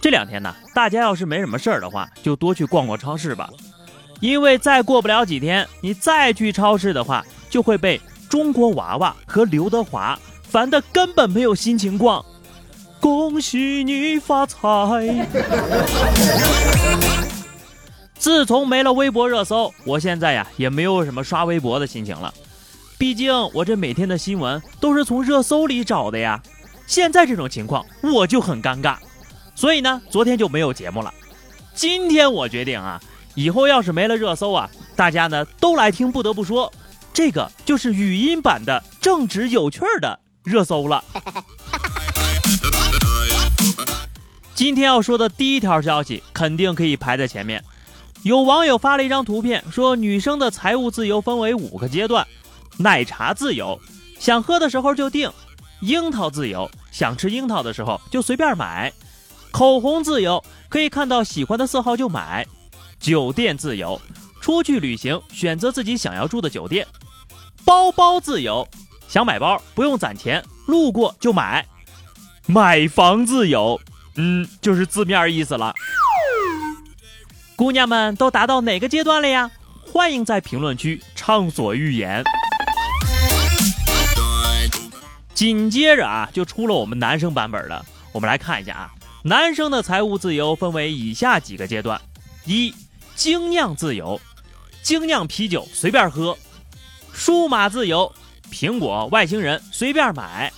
这两天呢，大家要是没什么事儿的话，就多去逛逛超市吧。因为再过不了几天，你再去超市的话，就会被中国娃娃和刘德华烦得根本没有心情逛。恭喜你发财！自从没了微博热搜，我现在呀也没有什么刷微博的心情了。毕竟我这每天的新闻都是从热搜里找的呀，现在这种情况我就很尴尬，所以呢，昨天就没有节目了。今天我决定啊，以后要是没了热搜啊，大家呢都来听。不得不说，这个就是语音版的正直有趣儿的热搜了。今天要说的第一条消息肯定可以排在前面。有网友发了一张图片，说女生的财务自由分为五个阶段。奶茶自由，想喝的时候就订；樱桃自由，想吃樱桃的时候就随便买；口红自由，可以看到喜欢的色号就买；酒店自由，出去旅行选择自己想要住的酒店；包包自由，想买包不用攒钱，路过就买；买房自由，嗯，就是字面意思了。姑娘们都达到哪个阶段了呀？欢迎在评论区畅所欲言。紧接着啊，就出了我们男生版本的。我们来看一下啊，男生的财务自由分为以下几个阶段：一、精酿自由，精酿啤酒随便喝；数码自由，苹果、外星人随便买；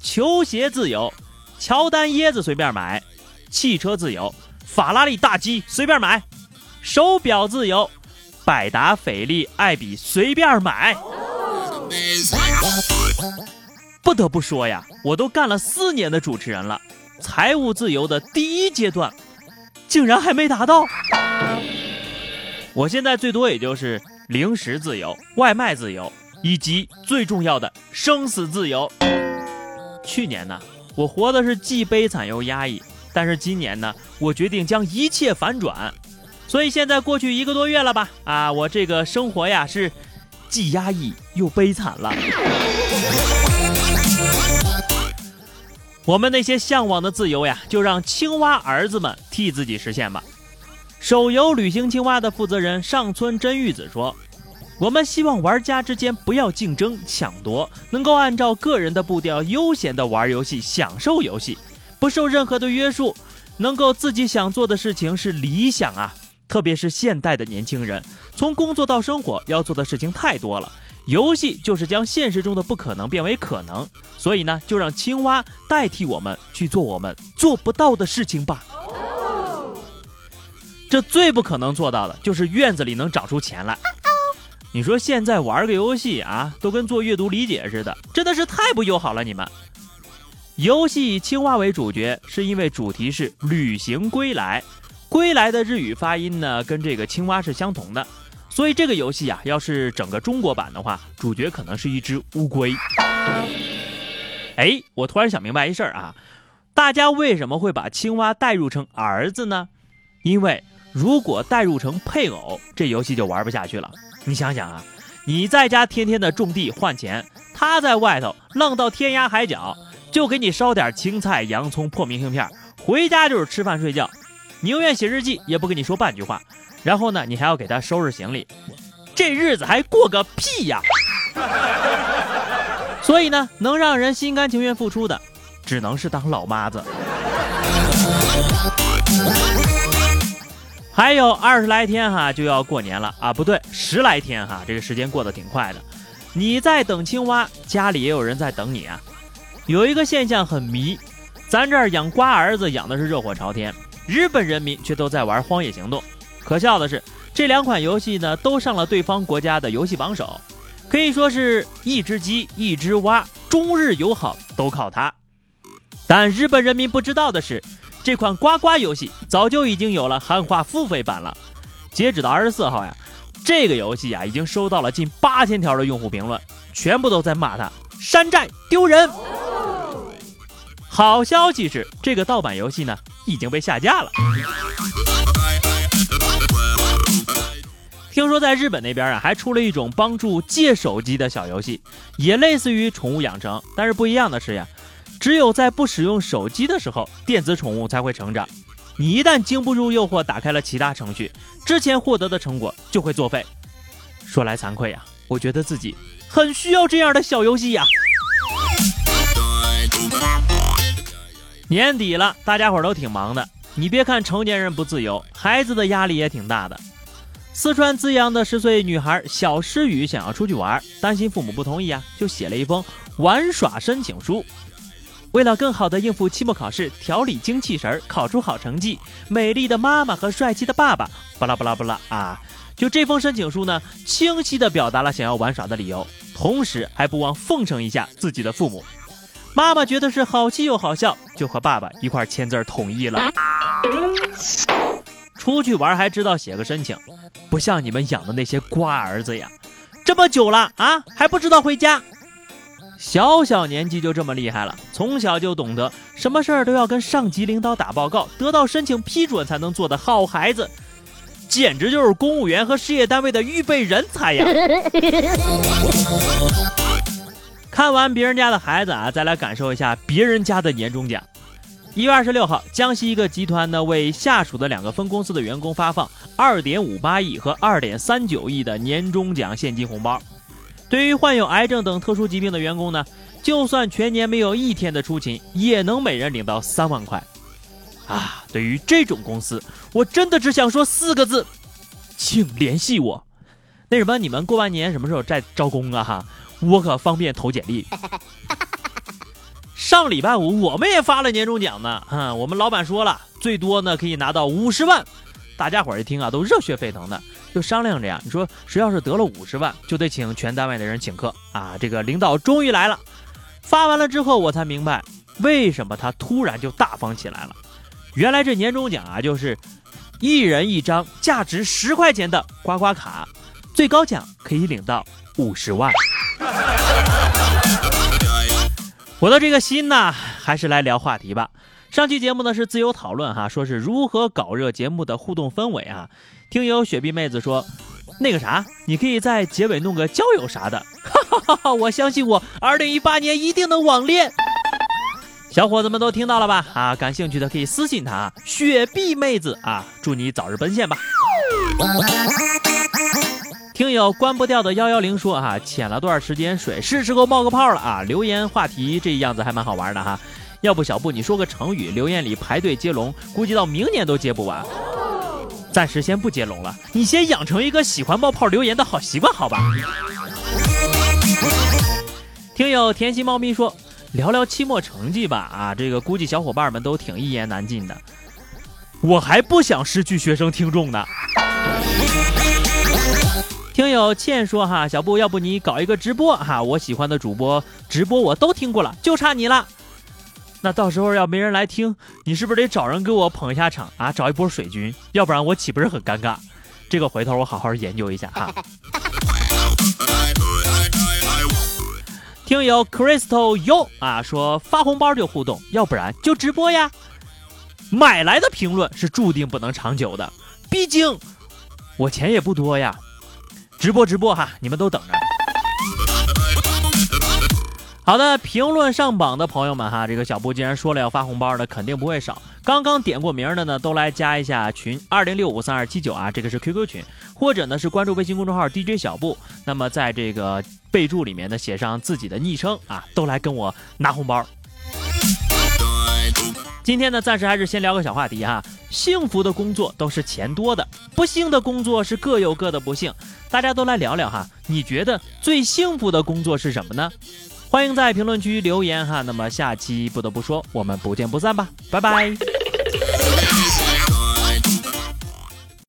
球鞋自由，乔丹椰子随便买；汽车自由，法拉利大 G 随便买；手表自由，百达翡丽、爱彼随便买。不得不说呀，我都干了四年的主持人了，财务自由的第一阶段，竟然还没达到。我现在最多也就是零食自由、外卖自由，以及最重要的生死自由。去年呢，我活的是既悲惨又压抑，但是今年呢，我决定将一切反转。所以现在过去一个多月了吧？啊，我这个生活呀是既压抑又悲惨了。我们那些向往的自由呀，就让青蛙儿子们替自己实现吧。手游旅行青蛙的负责人上村真玉子说：“我们希望玩家之间不要竞争抢夺，能够按照个人的步调悠闲的玩游戏，享受游戏，不受任何的约束，能够自己想做的事情是理想啊！特别是现代的年轻人，从工作到生活要做的事情太多了。”游戏就是将现实中的不可能变为可能，所以呢，就让青蛙代替我们去做我们做不到的事情吧。这最不可能做到的就是院子里能长出钱来。你说现在玩个游戏啊，都跟做阅读理解似的，真的是太不友好了。你们游戏以青蛙为主角，是因为主题是旅行归来，归来的日语发音呢，跟这个青蛙是相同的。所以这个游戏啊，要是整个中国版的话，主角可能是一只乌龟。哎，我突然想明白一事儿啊，大家为什么会把青蛙代入成儿子呢？因为如果代入成配偶，这游戏就玩不下去了。你想想啊，你在家天天的种地换钱，他在外头浪到天涯海角，就给你烧点青菜、洋葱、破明信片，回家就是吃饭睡觉，宁愿写日记也不跟你说半句话。然后呢，你还要给他收拾行李，这日子还过个屁呀！所以呢，能让人心甘情愿付出的，只能是当老妈子。还有二十来天哈，就要过年了啊！不对，十来天哈，这个时间过得挺快的。你在等青蛙，家里也有人在等你啊。有一个现象很迷，咱这儿养瓜儿子养的是热火朝天，日本人民却都在玩荒野行动。可笑的是，这两款游戏呢都上了对方国家的游戏榜首，可以说是一只鸡一只蛙，中日友好都靠它。但日本人民不知道的是，这款呱呱游戏早就已经有了汉化付费版了。截止到二十四号呀，这个游戏呀已经收到了近八千条的用户评论，全部都在骂他山寨丢人。好消息是，这个盗版游戏呢已经被下架了。听说在日本那边啊，还出了一种帮助借手机的小游戏，也类似于宠物养成，但是不一样的是呀，只有在不使用手机的时候，电子宠物才会成长。你一旦经不住诱惑，打开了其他程序，之前获得的成果就会作废。说来惭愧呀，我觉得自己很需要这样的小游戏呀。年底了，大家伙都挺忙的。你别看成年人不自由，孩子的压力也挺大的。四川资阳的十岁女孩小诗雨想要出去玩，担心父母不同意啊，就写了一封玩耍申请书。为了更好的应付期末考试，调理精气神，考出好成绩，美丽的妈妈和帅气的爸爸，巴拉巴拉巴拉啊！就这封申请书呢，清晰的表达了想要玩耍的理由，同时还不忘奉承一下自己的父母。妈妈觉得是好气又好笑，就和爸爸一块签字同意了。出去玩还知道写个申请，不像你们养的那些瓜儿子呀，这么久了啊还不知道回家。小小年纪就这么厉害了，从小就懂得什么事儿都要跟上级领导打报告，得到申请批准才能做的好孩子，简直就是公务员和事业单位的预备人才呀！看完别人家的孩子啊，再来感受一下别人家的年终奖。一月二十六号，江西一个集团呢为下属的两个分公司的员工发放二点五八亿和二点三九亿的年终奖现金红包。对于患有癌症等特殊疾病的员工呢，就算全年没有一天的出勤，也能每人领到三万块。啊，对于这种公司，我真的只想说四个字，请联系我。那什么，你们过完年什么时候再招工啊？哈，我可方便投简历。上礼拜五我们也发了年终奖呢，嗯，我们老板说了，最多呢可以拿到五十万，大家伙儿一听啊，都热血沸腾的，就商量着呀，你说谁要是得了五十万，就得请全单位的人请客啊。这个领导终于来了，发完了之后，我才明白为什么他突然就大方起来了。原来这年终奖啊，就是一人一张价值十块钱的刮刮卡，最高奖可以领到五十万。我的这个心呢，还是来聊话题吧。上期节目呢是自由讨论哈，说是如何搞热节目的互动氛围啊。听友雪碧妹子说，那个啥，你可以在结尾弄个交友啥的。哈哈哈哈！我相信我，二零一八年一定能网恋。小伙子们都听到了吧？啊，感兴趣的可以私信他，雪碧妹子啊，祝你早日奔现吧。听友关不掉的幺幺零说啊，潜了段时间水，是时候冒个泡了啊！留言话题这样子还蛮好玩的哈，要不小布你说个成语，留言里排队接龙，估计到明年都接不完。暂时先不接龙了，你先养成一个喜欢冒泡留言的好习惯，好吧？听友甜心猫咪说，聊聊期末成绩吧啊，这个估计小伙伴们都挺一言难尽的，我还不想失去学生听众呢。听友倩说哈，小布，要不你搞一个直播哈？我喜欢的主播直播我都听过了，就差你了。那到时候要没人来听，你是不是得找人给我捧一下场啊？找一波水军，要不然我岂不是很尴尬？这个回头我好好研究一下哈。听友 Crystal U 啊说发红包就互动，要不然就直播呀。买来的评论是注定不能长久的，毕竟我钱也不多呀。直播直播哈，你们都等着。好的，评论上榜的朋友们哈，这个小布既然说了要发红包的，肯定不会少。刚刚点过名的呢，都来加一下群二零六五三二七九啊，这个是 QQ 群，或者呢是关注微信公众号 DJ 小布，那么在这个备注里面呢写上自己的昵称啊，都来跟我拿红包。今天呢，暂时还是先聊个小话题哈。幸福的工作都是钱多的，不幸的工作是各有各的不幸。大家都来聊聊哈，你觉得最幸福的工作是什么呢？欢迎在评论区留言哈。那么下期不得不说，我们不见不散吧，拜拜。